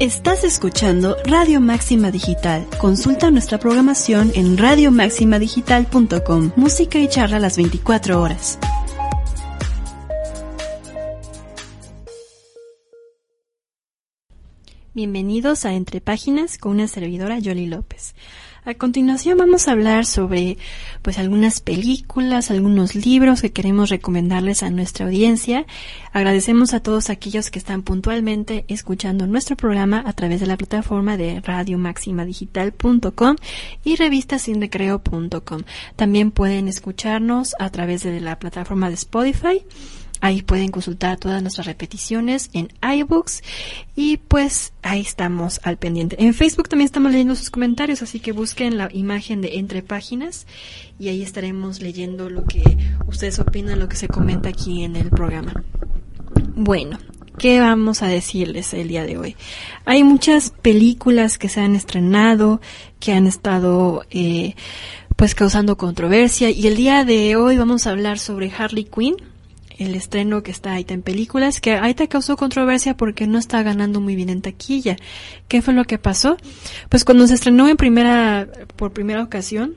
Estás escuchando Radio Máxima Digital. Consulta nuestra programación en radiomaximadigital.com. Música y charla las 24 horas. Bienvenidos a Entre Páginas con una servidora Yoli López. A continuación vamos a hablar sobre pues algunas películas, algunos libros que queremos recomendarles a nuestra audiencia. Agradecemos a todos aquellos que están puntualmente escuchando nuestro programa a través de la plataforma de radiomaximadigital.com y revistasinrecreo.com. También pueden escucharnos a través de la plataforma de Spotify Ahí pueden consultar todas nuestras repeticiones en iBooks y pues ahí estamos al pendiente. En Facebook también estamos leyendo sus comentarios, así que busquen la imagen de entre páginas y ahí estaremos leyendo lo que ustedes opinan, lo que se comenta aquí en el programa. Bueno, ¿qué vamos a decirles el día de hoy? Hay muchas películas que se han estrenado, que han estado eh, pues causando controversia y el día de hoy vamos a hablar sobre Harley Quinn el estreno que está ahí en películas, que ahí te causó controversia porque no está ganando muy bien en taquilla. ¿Qué fue lo que pasó? Pues cuando se estrenó en primera, por primera ocasión,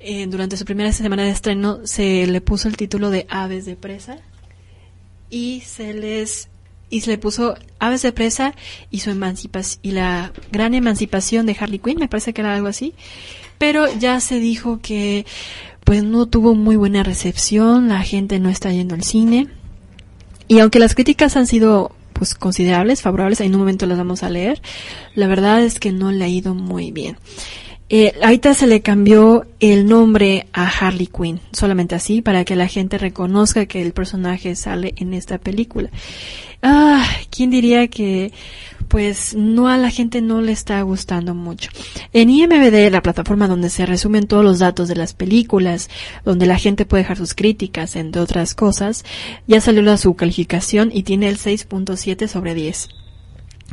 eh, durante su primera semana de estreno, se le puso el título de Aves de Presa y se les y se le puso Aves de Presa y su emancipación y la gran emancipación de Harley Quinn, me parece que era algo así. Pero ya se dijo que pues no tuvo muy buena recepción, la gente no está yendo al cine. Y aunque las críticas han sido pues considerables, favorables, en un momento las vamos a leer, la verdad es que no le ha ido muy bien. Eh, ahorita se le cambió el nombre a Harley Quinn, solamente así, para que la gente reconozca que el personaje sale en esta película. Ah, ¿quién diría que pues no a la gente no le está gustando mucho. En IMBD, la plataforma donde se resumen todos los datos de las películas, donde la gente puede dejar sus críticas, entre otras cosas, ya salió la su calificación y tiene el 6.7 sobre 10.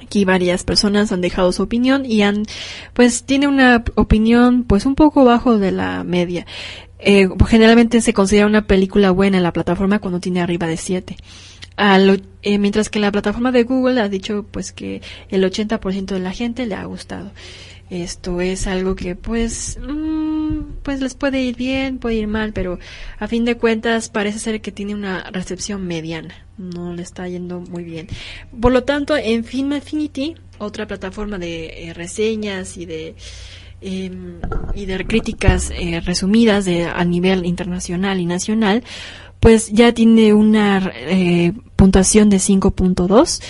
Aquí varias personas han dejado su opinión y han, pues tiene una opinión pues un poco bajo de la media. Eh, generalmente se considera una película buena en la plataforma cuando tiene arriba de 7. Eh, mientras que la plataforma de Google ha dicho pues que el 80% de la gente le ha gustado. Esto es algo que pues mm, pues les puede ir bien, puede ir mal, pero a fin de cuentas parece ser que tiene una recepción mediana. No le está yendo muy bien. Por lo tanto, en Film Affinity, otra plataforma de eh, reseñas y de em, y de críticas eh, resumidas de, a nivel internacional y nacional, pues ya tiene una eh, puntuación de 5.2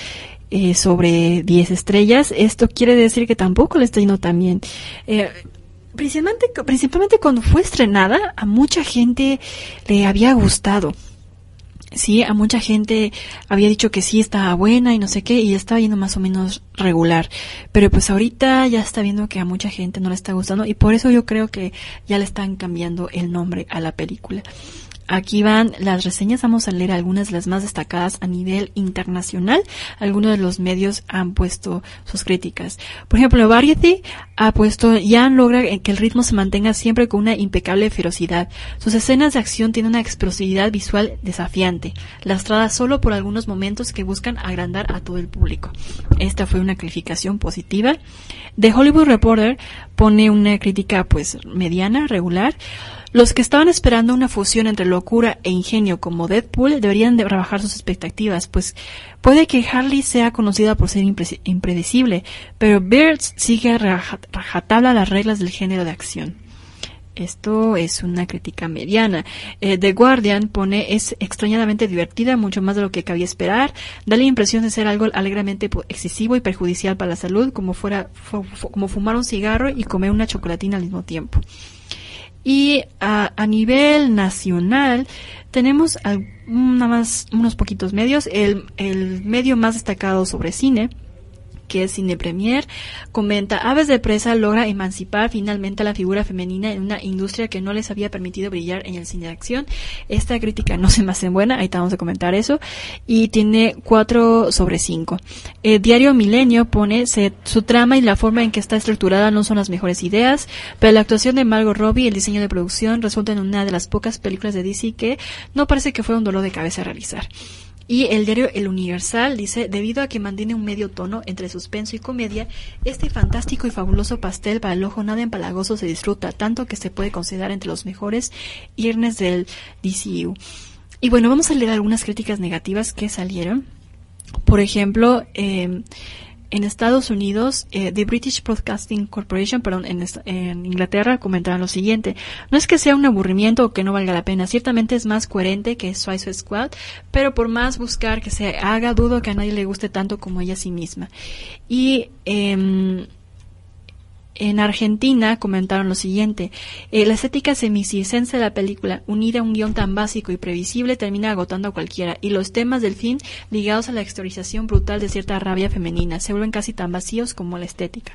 eh, sobre 10 estrellas. Esto quiere decir que tampoco le está yendo tan bien. Eh, principalmente, principalmente cuando fue estrenada, a mucha gente le había gustado. Sí, a mucha gente había dicho que sí estaba buena y no sé qué, y estaba yendo más o menos regular. Pero pues ahorita ya está viendo que a mucha gente no le está gustando, y por eso yo creo que ya le están cambiando el nombre a la película. Aquí van las reseñas, vamos a leer algunas de las más destacadas a nivel internacional. Algunos de los medios han puesto sus críticas. Por ejemplo, Variety ha puesto, ya logra que el ritmo se mantenga siempre con una impecable ferocidad. Sus escenas de acción tienen una explosividad visual desafiante, lastrada solo por algunos momentos que buscan agrandar a todo el público. Esta fue una calificación positiva. The Hollywood Reporter pone una crítica pues mediana, regular. Los que estaban esperando una fusión entre locura e ingenio como Deadpool deberían de rebajar sus expectativas, pues puede que Harley sea conocida por ser impredecible, pero Birds sigue rajatabla las reglas del género de acción. Esto es una crítica mediana. Eh, The Guardian pone es extrañadamente divertida, mucho más de lo que cabía esperar. Da la impresión de ser algo alegremente excesivo y perjudicial para la salud, como fuera como fumar un cigarro y comer una chocolatina al mismo tiempo. Y a, a nivel nacional tenemos nada más unos poquitos medios. El, el medio más destacado sobre cine que es Cine Premier, comenta, Aves de Presa logra emancipar finalmente a la figura femenina en una industria que no les había permitido brillar en el cine de acción. Esta crítica no se me hace buena, ahí vamos a comentar eso, y tiene 4 sobre 5. El diario Milenio pone, su trama y la forma en que está estructurada no son las mejores ideas, pero la actuación de Margot Robbie y el diseño de producción resulta en una de las pocas películas de DC que no parece que fue un dolor de cabeza realizar. Y el diario El Universal dice, debido a que mantiene un medio tono entre suspenso y comedia, este fantástico y fabuloso pastel para el ojo nada empalagoso se disfruta tanto que se puede considerar entre los mejores irnes del DCU. Y bueno, vamos a leer algunas críticas negativas que salieron. Por ejemplo, eh, en Estados Unidos, eh, The British Broadcasting Corporation, perdón, en, en, Inglaterra comentaron lo siguiente. No es que sea un aburrimiento o que no valga la pena, ciertamente es más coherente que Suicide Squad, pero por más buscar que se haga, dudo que a nadie le guste tanto como ella a sí misma. Y eh, en Argentina comentaron lo siguiente, eh, la estética semicircense de la película, unida a un guion tan básico y previsible, termina agotando a cualquiera, y los temas del fin, ligados a la exteriorización brutal de cierta rabia femenina, se vuelven casi tan vacíos como la estética.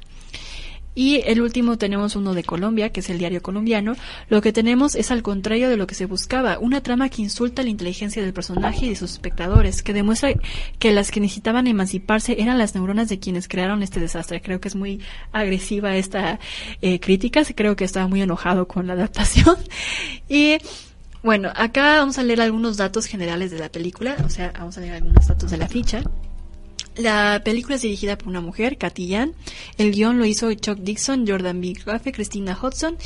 Y el último tenemos uno de Colombia, que es el diario colombiano. Lo que tenemos es al contrario de lo que se buscaba, una trama que insulta la inteligencia del personaje y de sus espectadores, que demuestra que las que necesitaban emanciparse eran las neuronas de quienes crearon este desastre. Creo que es muy agresiva esta eh, crítica, creo que estaba muy enojado con la adaptación. y bueno, acá vamos a leer algunos datos generales de la película, o sea, vamos a leer algunos datos de la ficha. La película es dirigida por una mujer, Yan. El guion lo hizo Chuck Dixon, Jordan B. Graffe, Christina Hudson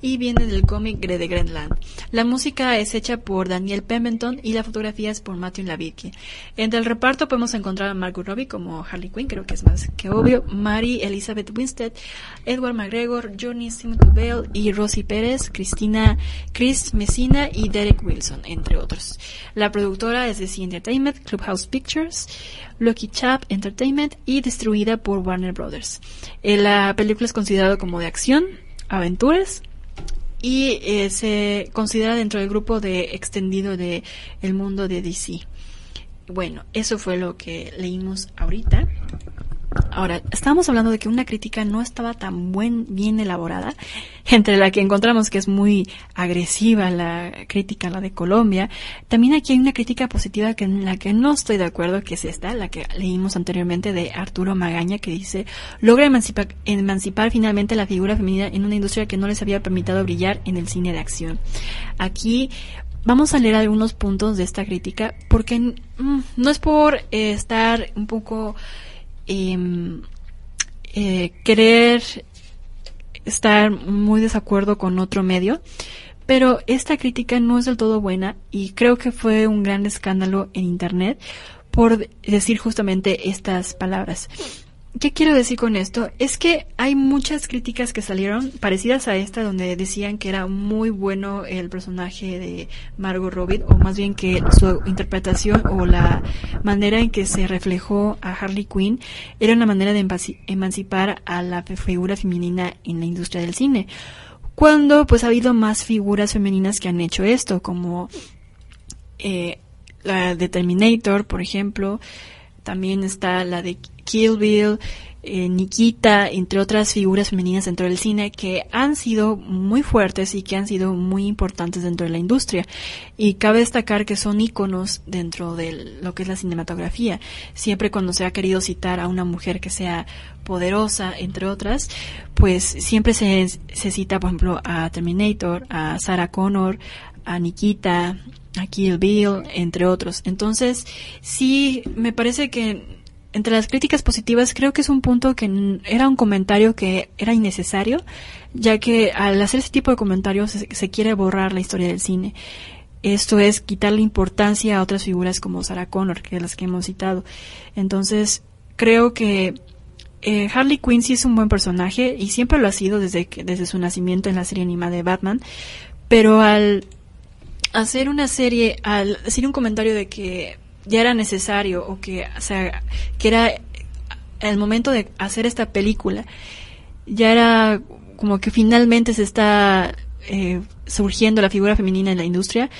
y viene del cómic de Greenland. La música es hecha por Daniel Pemberton y la fotografía es por Matthew Lavicki. Entre el reparto podemos encontrar a Margot Robbie como Harley Quinn, creo que es más que obvio, Mary Elizabeth Winstead, Edward McGregor, Johnny Timothy Bale y Rosie Pérez, Cristina Chris Messina y Derek Wilson, entre otros. La productora es de C Entertainment, Clubhouse Pictures. Lucky Chap Entertainment y distribuida por Warner Brothers. Eh, la película es considerada como de acción, aventuras y eh, se considera dentro del grupo de extendido de el mundo de DC. Bueno, eso fue lo que leímos ahorita. Ahora, estábamos hablando de que una crítica no estaba tan buen, bien elaborada, entre la que encontramos que es muy agresiva la crítica, la de Colombia. También aquí hay una crítica positiva que en la que no estoy de acuerdo, que es esta, la que leímos anteriormente de Arturo Magaña, que dice, logra emancipar, emancipar finalmente la figura femenina en una industria que no les había permitido brillar en el cine de acción. Aquí Vamos a leer algunos puntos de esta crítica porque mm, no es por eh, estar un poco Em, eh, querer estar muy desacuerdo con otro medio, pero esta crítica no es del todo buena y creo que fue un gran escándalo en Internet por decir justamente estas palabras. ¿Qué quiero decir con esto? Es que hay muchas críticas que salieron parecidas a esta donde decían que era muy bueno el personaje de Margot Robbie o más bien que su interpretación o la manera en que se reflejó a Harley Quinn era una manera de emancipar a la figura femenina en la industria del cine. Cuando pues ha habido más figuras femeninas que han hecho esto, como eh, la de Terminator, por ejemplo, también está la de Kill Bill, eh, Nikita, entre otras figuras femeninas dentro del cine que han sido muy fuertes y que han sido muy importantes dentro de la industria. Y cabe destacar que son íconos dentro de lo que es la cinematografía. Siempre cuando se ha querido citar a una mujer que sea poderosa, entre otras, pues siempre se, se cita, por ejemplo, a Terminator, a Sarah Connor, a Nikita, a Kill Bill, entre otros. Entonces, sí, me parece que entre las críticas positivas creo que es un punto que era un comentario que era innecesario, ya que al hacer ese tipo de comentarios se, quiere borrar la historia del cine. Esto es quitarle importancia a otras figuras como Sarah Connor, que es las que hemos citado. Entonces, creo que eh, Harley Quinn sí es un buen personaje y siempre lo ha sido desde, que, desde su nacimiento en la serie animada de Batman, pero al hacer una serie, al decir un comentario de que ya era necesario o que, o sea, que era el momento de hacer esta película, ya era como que finalmente se está eh, surgiendo la figura femenina en la industria,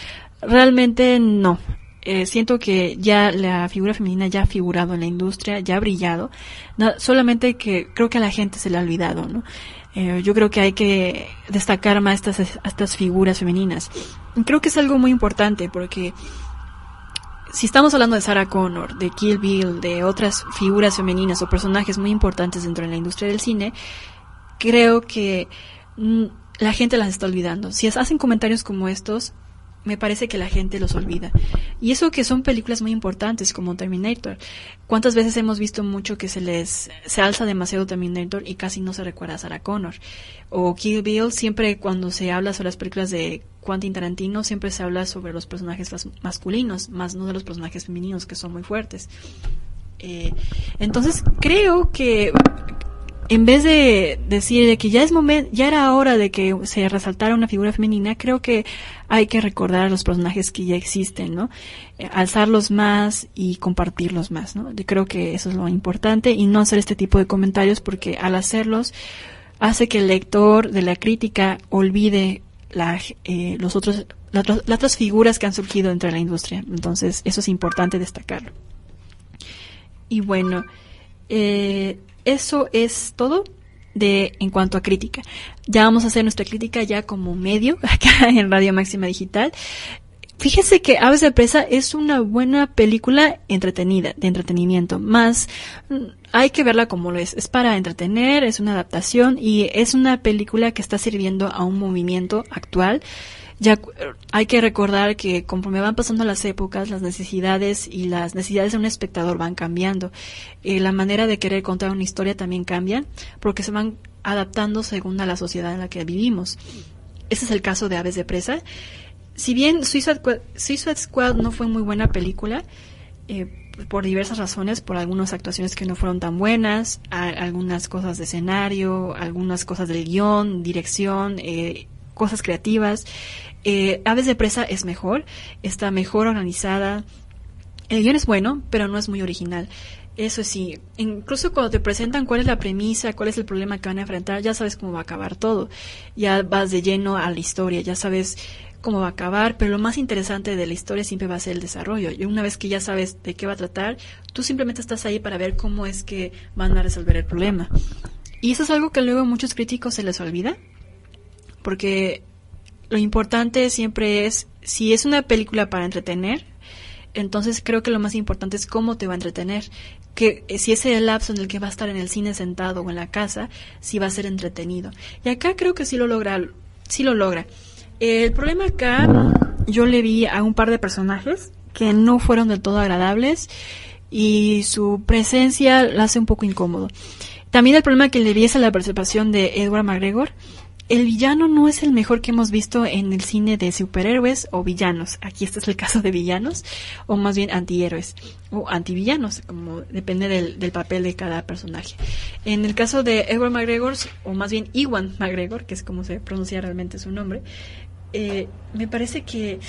realmente no. Eh, siento que ya la figura femenina ya ha figurado en la industria, ya ha brillado, solamente que creo que a la gente se le ha olvidado, ¿no? Eh, yo creo que hay que destacar más estas, estas figuras femeninas. Creo que es algo muy importante porque si estamos hablando de Sarah Connor, de Kill Bill, de otras figuras femeninas o personajes muy importantes dentro de la industria del cine, creo que mm, la gente las está olvidando. Si hacen comentarios como estos, me parece que la gente los olvida. Y eso que son películas muy importantes como Terminator. ¿Cuántas veces hemos visto mucho que se les se alza demasiado Terminator y casi no se recuerda a Sarah Connor? O Kill Bill, siempre cuando se habla sobre las películas de Quentin Tarantino, siempre se habla sobre los personajes masculinos, más no de los personajes femeninos que son muy fuertes. Eh, entonces creo que en vez de decir que ya es momento, ya era hora de que se resaltara una figura femenina, creo que hay que recordar a los personajes que ya existen, ¿no? Eh, alzarlos más y compartirlos más, ¿no? Yo creo que eso es lo importante y no hacer este tipo de comentarios porque al hacerlos hace que el lector de la crítica olvide la, eh, los otros, las, las otras figuras que han surgido dentro de la industria. Entonces, eso es importante destacarlo. Y bueno, eh, eso es todo de en cuanto a crítica. Ya vamos a hacer nuestra crítica ya como medio acá en Radio Máxima Digital. Fíjese que Aves de Presa es una buena película entretenida, de entretenimiento, más mm, hay que verla como lo es. Es para entretener, es una adaptación y es una película que está sirviendo a un movimiento actual ya hay que recordar que conforme van pasando las épocas, las necesidades y las necesidades de un espectador van cambiando. Eh, la manera de querer contar una historia también cambia porque se van adaptando según a la sociedad en la que vivimos. Ese es el caso de Aves de Presa. Si bien Suicide, Squad no fue muy buena película, eh, por diversas razones, por algunas actuaciones que no fueron tan buenas, algunas cosas de escenario, algunas cosas del guion, dirección, eh, cosas creativas. Eh, Aves de Presa es mejor, está mejor organizada. El guion es bueno, pero no es muy original. Eso sí, incluso cuando te presentan cuál es la premisa, cuál es el problema que van a enfrentar, ya sabes cómo va a acabar todo. Ya vas de lleno a la historia, ya sabes cómo va a acabar, pero lo más interesante de la historia siempre va a ser el desarrollo. Y una vez que ya sabes de qué va a tratar, tú simplemente estás ahí para ver cómo es que van a resolver el problema. Y eso es algo que luego a muchos críticos se les olvida, porque lo importante siempre es, si es una película para entretener, entonces creo que lo más importante es cómo te va a entretener. Que eh, si ese es el lapso en el que va a estar en el cine sentado o en la casa, si va a ser entretenido. Y acá creo que sí lo logra, sí lo logra. El problema acá, yo le vi a un par de personajes que no fueron del todo agradables y su presencia la hace un poco incómodo. También el problema que le vi es a la participación de Edward McGregor, el villano no es el mejor que hemos visto en el cine de superhéroes o villanos. Aquí este es el caso de villanos, o más bien antihéroes, o antivillanos, como depende del, del papel de cada personaje. En el caso de Edward McGregor, o más bien Iwan McGregor, que es como se pronuncia realmente su nombre, eh, me parece que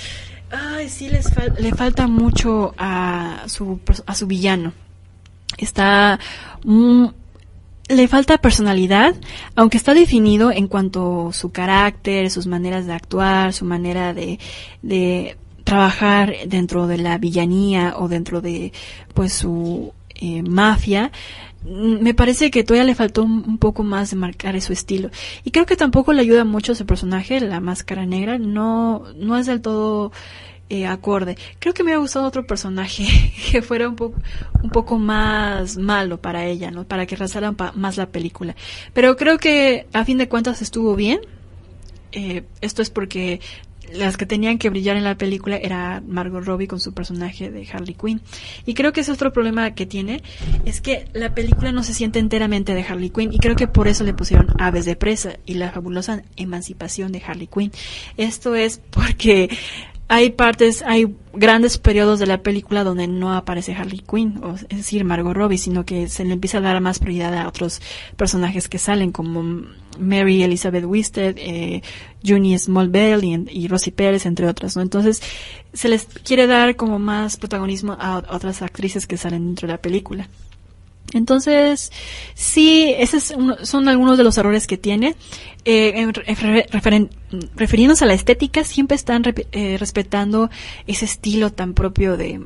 ay, sí les le falta mucho a su, a su villano. Está le falta personalidad, aunque está definido en cuanto a su carácter, sus maneras de actuar, su manera de, de trabajar dentro de la villanía o dentro de pues su eh, mafia, mm, me parece que todavía le faltó un, poco más de marcar su estilo. Y creo que tampoco le ayuda mucho ese personaje, la máscara negra, no, no es del todo eh, acorde. Creo que me hubiera gustado otro personaje que fuera un poco, un poco más malo para ella, ¿no? Para que resaltaran más la película. Pero creo que a fin de cuentas estuvo bien. Eh, esto es porque las que tenían que brillar en la película era Margot Robbie con su personaje de Harley Quinn. Y creo que ese otro problema que tiene es que la película no se siente enteramente de Harley Quinn y creo que por eso le pusieron Aves de Presa y la fabulosa emancipación de Harley Quinn. Esto es porque hay partes, hay grandes periodos de la película donde no aparece Harley Quinn, o, es decir, Margot Robbie, sino que se le empieza a dar más prioridad a otros personajes que salen, como Mary Elizabeth Wisted, eh, Junie Smallville y, y Rosie Pérez, entre otras, ¿no? Entonces, se les quiere dar como más protagonismo a otras actrices que salen dentro de la película. Entonces, sí, esos son algunos de los errores que tiene. Eh, refiriéndose a la estética, siempre están eh, respetando ese estilo tan propio de,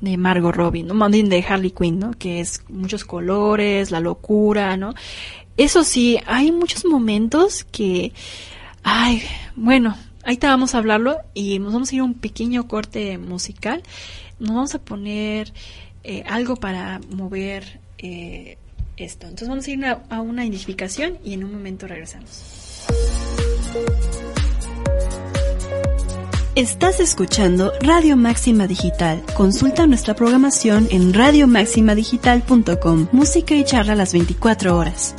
de Margot Robbie, ¿no? de Harley Quinn, ¿no? Que es muchos colores, la locura, ¿no? Eso sí, hay muchos momentos que, ay, bueno, ahí te vamos a hablarlo y nos vamos a ir a un pequeño corte musical. Nos vamos a poner eh, algo para mover eh, esto. Entonces vamos a ir a una identificación y en un momento regresamos. Estás escuchando Radio Máxima Digital. Consulta nuestra programación en radiomaximadigital.com. Música y charla las 24 horas.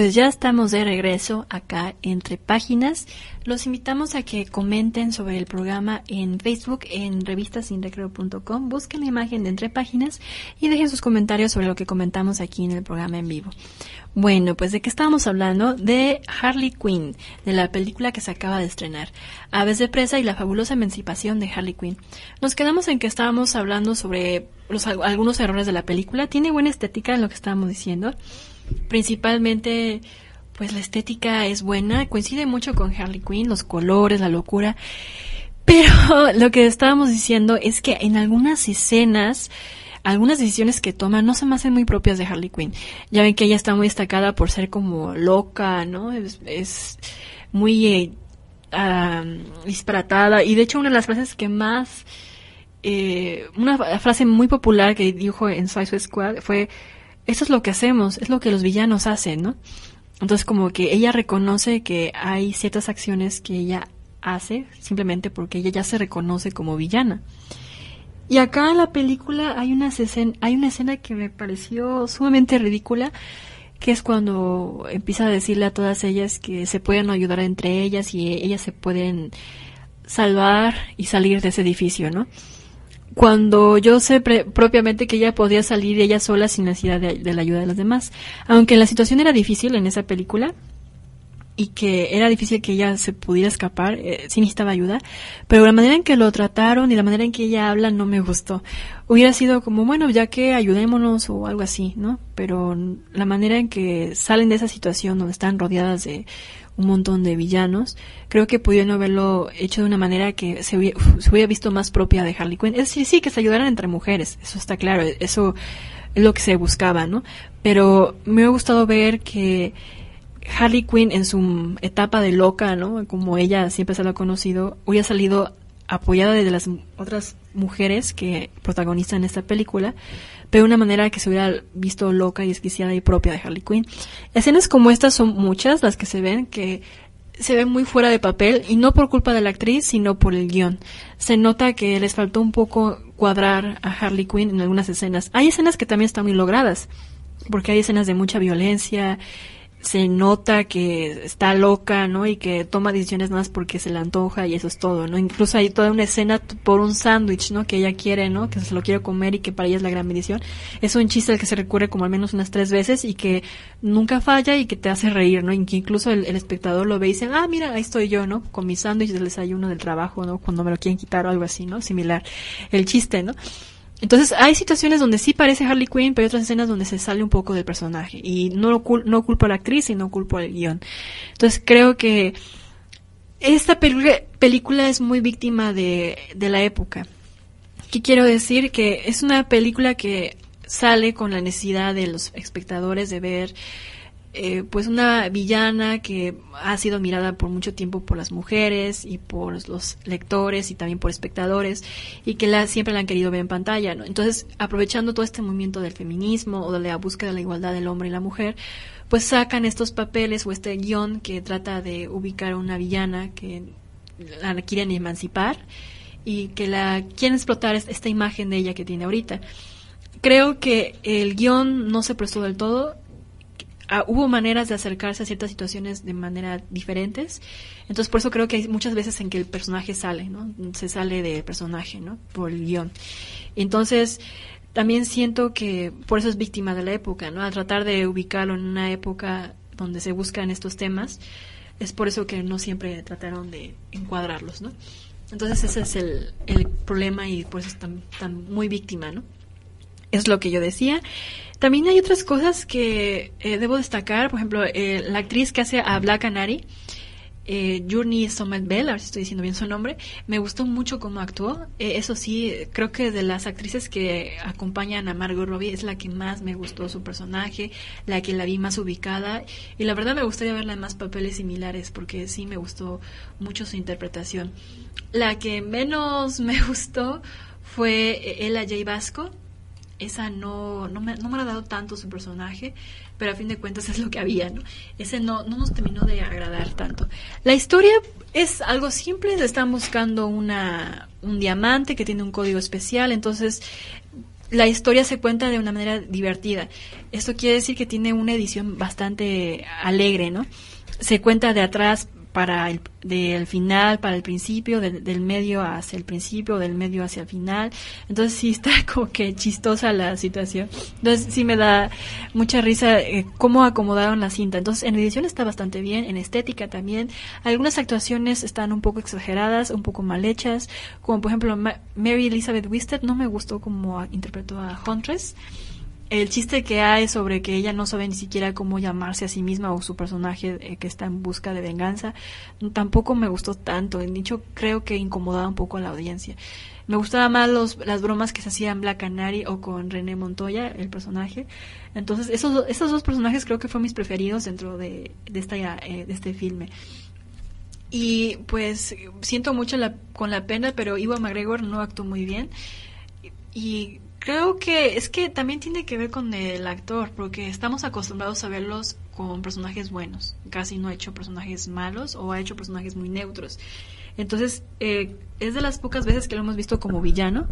Pues ya estamos de regreso acá entre páginas. Los invitamos a que comenten sobre el programa en Facebook, en revistasinrecreo.com. Busquen la imagen de entre páginas y dejen sus comentarios sobre lo que comentamos aquí en el programa en vivo. Bueno, pues de qué estábamos hablando? De Harley Quinn, de la película que se acaba de estrenar. Aves de presa y la fabulosa emancipación de Harley Quinn. Nos quedamos en que estábamos hablando sobre los, algunos errores de la película. Tiene buena estética en lo que estábamos diciendo principalmente pues la estética es buena, coincide mucho con Harley Quinn, los colores, la locura. Pero lo que estábamos diciendo es que en algunas escenas, algunas decisiones que toma no se me hacen muy propias de Harley Quinn. Ya ven que ella está muy destacada por ser como loca, ¿no? Es, muy eh, disparatada. Y de hecho una de las frases que más... Eh, una frase muy popular que dijo en Suicide Squad fue eso es lo que hacemos, es lo que los villanos hacen, ¿no? Entonces como que ella reconoce que hay ciertas acciones que ella hace simplemente porque ella ya se reconoce como villana. Y acá en la película hay una escena, hay una escena que me pareció sumamente ridícula, que es cuando empieza a decirle a todas ellas que se pueden ayudar entre ellas y ellas se pueden salvar y salir de ese edificio, ¿no? Cuando yo sé propiamente que ella podía salir ella sola sin necesidad de, la ayuda de los demás. Aunque la situación era difícil en esa película y que era difícil que ella se pudiera escapar, eh, sí necesitaba ayuda, pero la manera en que lo trataron y la manera en que ella habla no me gustó. Hubiera sido como, bueno, ya que ayudémonos o algo así, ¿no? Pero la manera en que salen de esa situación donde están rodeadas de un montón de villanos, creo que pudieron haberlo hecho de una manera que se hubiera, visto más propia de Harley Quinn. Es decir, sí, que se ayudaran entre mujeres, eso está claro, eso es lo que se buscaba, ¿no? Pero me ha gustado ver que Harley Quinn en su etapa de loca, ¿no? Como ella siempre se lo ha conocido, hubiera salido apoyada de las otras mujeres que protagonizan esta película, pero de una manera que se hubiera visto loca y desquiciada y propia de Harley Quinn. Escenas como estas son muchas las que se ven que se ven muy fuera de papel y no por culpa de la actriz, sino por el guion. Se nota que les faltó un poco cuadrar a Harley Quinn en algunas escenas. Hay escenas que también están muy logradas, porque hay escenas de mucha violencia se nota que está loca, ¿no? Y que toma decisiones más porque se le antoja y eso es todo, ¿no? Incluso hay toda una escena por un sándwich, ¿no? Que ella quiere, ¿no? Que se lo quiere comer y que para ella es la gran bendición. Es un chiste al que se recurre como al menos unas tres veces y que nunca falla y que te hace reír, ¿no? Y que incluso el, espectador lo ve y dice, ah, mira, ahí estoy yo, ¿no? Con mi sándwich del desayuno del trabajo, ¿no? Cuando me lo quieren quitar o algo así, ¿no? Similar. El chiste, ¿no? Entonces hay situaciones donde sí parece Harley Quinn, pero hay otras escenas donde se sale un poco del personaje. Y no, lo no culpo a la actriz y no culpo al guion. Entonces creo que esta película es muy víctima de, de la época. ¿Qué quiero decir? Que es una película que sale con la necesidad de los espectadores de ver eh, pues una villana que ha sido mirada por mucho tiempo por las mujeres y por los lectores y también por espectadores y que la, siempre la han querido ver en pantalla, ¿no? Entonces, aprovechando todo este movimiento del feminismo o de la búsqueda de la igualdad del hombre y la mujer, pues sacan estos papeles o este guion que trata de ubicar a una villana que la quieren emancipar y que la quieren explotar esta imagen de ella que tiene ahorita. Creo que el guion no se prestó del todo Ah, hubo maneras de acercarse a ciertas situaciones de manera diferentes. Entonces, por eso creo que hay muchas veces en que el personaje sale, ¿no? Se sale del personaje, ¿no? Por el guion. Entonces, también siento que por eso es víctima de la época, ¿no? A tratar de ubicarlo en una época donde se buscan estos temas, es por eso que no siempre trataron de encuadrarlos, ¿no? Entonces ese es el, el problema y por eso es tan, tan muy víctima, ¿no? Es lo que yo decía. También hay otras cosas que eh, debo destacar, por ejemplo, eh, la actriz que hace a Black Canary, eh, Journey Bell, a ver si estoy diciendo bien su nombre, me gustó mucho cómo actuó. Eh, eso sí, creo que de las actrices que acompañan a Margot Robbie es la que más me gustó su personaje, la que la vi más ubicada y la verdad me gustaría verla en más papeles similares porque sí me gustó mucho su interpretación. La que menos me gustó fue Ella J. Vasco esa no, no, me, no me ha dado tanto su personaje, pero a fin de cuentas es lo que había, ¿no? Ese no, no nos terminó de agradar tanto. La historia es algo simple, están buscando una, un diamante que tiene un código especial, entonces la historia se cuenta de una manera divertida. Esto quiere decir que tiene una edición bastante alegre, ¿no? Se cuenta de atrás para el del final para el principio, del, medio hacia el principio, del medio hacia el final. Entonces sí está como que chistosa la situación. Entonces sí me da mucha risa eh, cómo acomodaron la cinta. Entonces en edición está bastante bien, en estética también. Algunas actuaciones están un poco exageradas, un poco mal hechas, como por ejemplo Mary Elizabeth Wisted no me gustó como interpretó a Huntress el chiste que hay sobre que ella no sabe ni siquiera cómo llamarse a sí misma o su personaje eh, que está en busca de venganza, tampoco me gustó tanto. En dicho, creo que incomodaba un poco a la audiencia. Me gustaban más los, las bromas que se hacían Black Canary o con René Montoya, el personaje. Entonces, esos, esos dos personajes creo que fueron mis preferidos dentro de, de, esta, eh, de este filme. Y pues siento mucho la, con la pena, pero Ivo McGregor no actuó muy bien. Y Creo que es que también tiene que ver con el actor, porque estamos acostumbrados a verlos con personajes buenos. Casi no ha hecho personajes malos o ha hecho personajes muy neutros. Entonces, eh, es de las pocas veces que lo hemos visto como villano.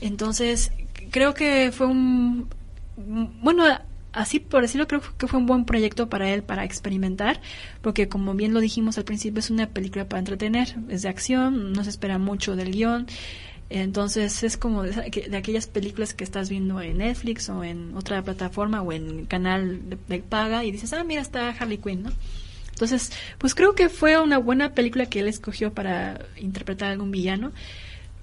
Entonces, creo que fue un... Bueno, así por decirlo, creo que fue un buen proyecto para él para experimentar, porque como bien lo dijimos al principio, es una película para entretener, es de acción, no se espera mucho del guion. Entonces es como de, aquellas películas que estás viendo en Netflix o en otra plataforma o en canal de, paga y dices, ah, mira, está Harley Quinn, ¿no? Entonces, pues creo que fue una buena película que él escogió para interpretar a algún villano,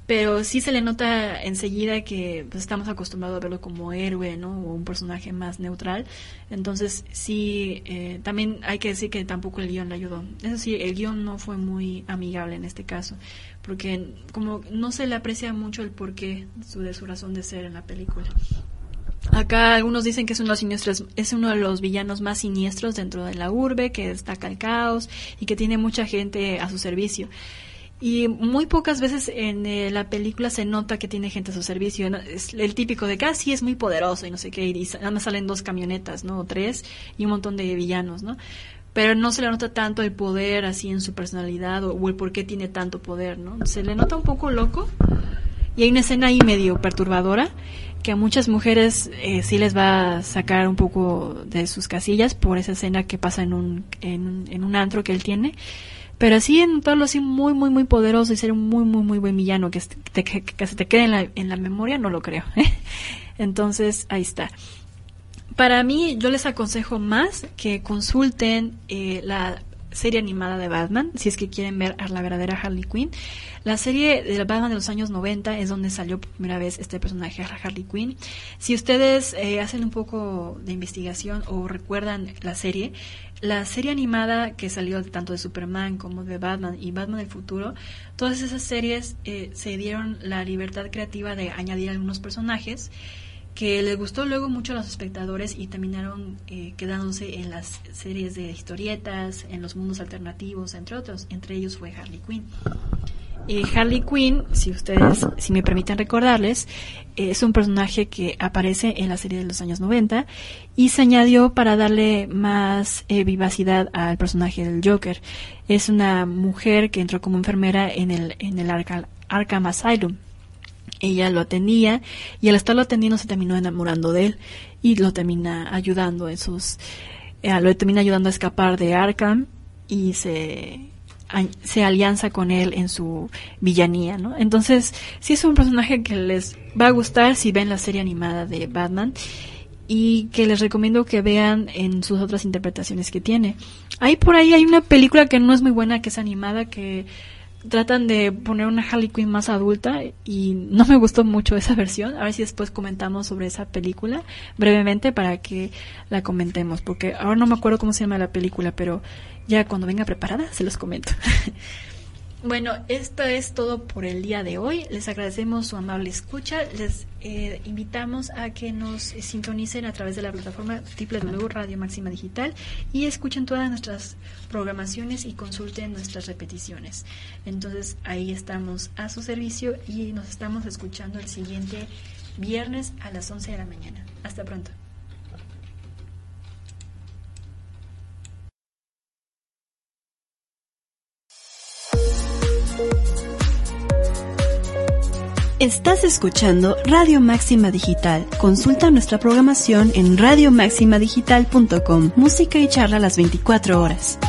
pero sí se le nota enseguida que pues, estamos acostumbrados a verlo como héroe, ¿no? O un personaje más neutral. Entonces, sí, eh, también hay que decir que tampoco el guion le ayudó. Eso sí, el guion no fue muy amigable en este caso porque como no se le aprecia mucho el porqué de su razón de ser en la película. Acá algunos dicen que es uno, de los siniestros, es uno de los villanos más siniestros dentro de la urbe, que destaca el caos y que tiene mucha gente a su servicio. Y muy pocas veces en eh, la película se nota que tiene gente a su servicio. Es el típico de que ah, es muy poderoso y no sé qué, y nada más salen dos camionetas, ¿no? O tres, y un montón de villanos, ¿no? pero no se le nota tanto el poder así en su personalidad o, el por qué tiene tanto poder, ¿no? Se le nota un poco loco y hay una escena ahí medio perturbadora que a muchas mujeres eh, sí les va a sacar un poco de sus casillas por esa escena que pasa en un, en, un antro que él tiene. Pero en todo así muy, muy, muy poderoso y ser un muy, muy, muy buen villano que, se te quede en la, en la memoria, no lo creo. Entonces, ahí está. Para mí, yo les aconsejo más que consulten eh, la serie animada de Batman, si es que quieren ver a la verdadera Harley Quinn. La serie de Batman de los años 90 es donde salió por primera vez este personaje, Harley Quinn. Si ustedes eh, hacen un poco de investigación o recuerdan la serie, la serie animada que salió tanto de Superman como de Batman y Batman del futuro, todas esas series eh, se dieron la libertad creativa de añadir algunos personajes que les gustó luego mucho a los espectadores y terminaron eh, quedándose en las series de historietas, en los mundos alternativos, entre otros. Entre ellos fue Harley Quinn. Eh, Harley Quinn, si ustedes, si me permiten recordarles, es un personaje que aparece en la serie de los años 90 y se añadió para darle más eh, vivacidad al personaje del Joker. Es una mujer que entró como enfermera en el, en el Arkham Asylum ella lo atendía y al estarlo atendiendo se terminó enamorando de él y lo termina ayudando en sus eh, lo termina ayudando a escapar de Arkham y se se alianza con él en su villanía, ¿no? Entonces, sí es un personaje que les va a gustar si ven la serie animada de Batman y que les recomiendo que vean en sus otras interpretaciones que tiene. Ahí por ahí hay una película que no es muy buena, que es animada, que tratan de poner una Harley Quinn más adulta y no me gustó mucho esa versión. A ver si después comentamos sobre esa película brevemente para que la comentemos, porque ahora no me acuerdo cómo se llama la película, pero ya cuando venga preparada se los comento. Bueno, esto es todo por el día de hoy. Les agradecemos su amable escucha. Les eh, invitamos a que nos sintonicen a través de la plataforma www Radio Máxima Digital y escuchen todas nuestras programaciones y consulten nuestras repeticiones. Entonces ahí estamos a su servicio y nos estamos escuchando el siguiente viernes a las 11 de la mañana. Hasta pronto. Estás escuchando Radio Máxima Digital. Consulta nuestra programación en radiomaximadigital.com. Música y charla las 24 horas.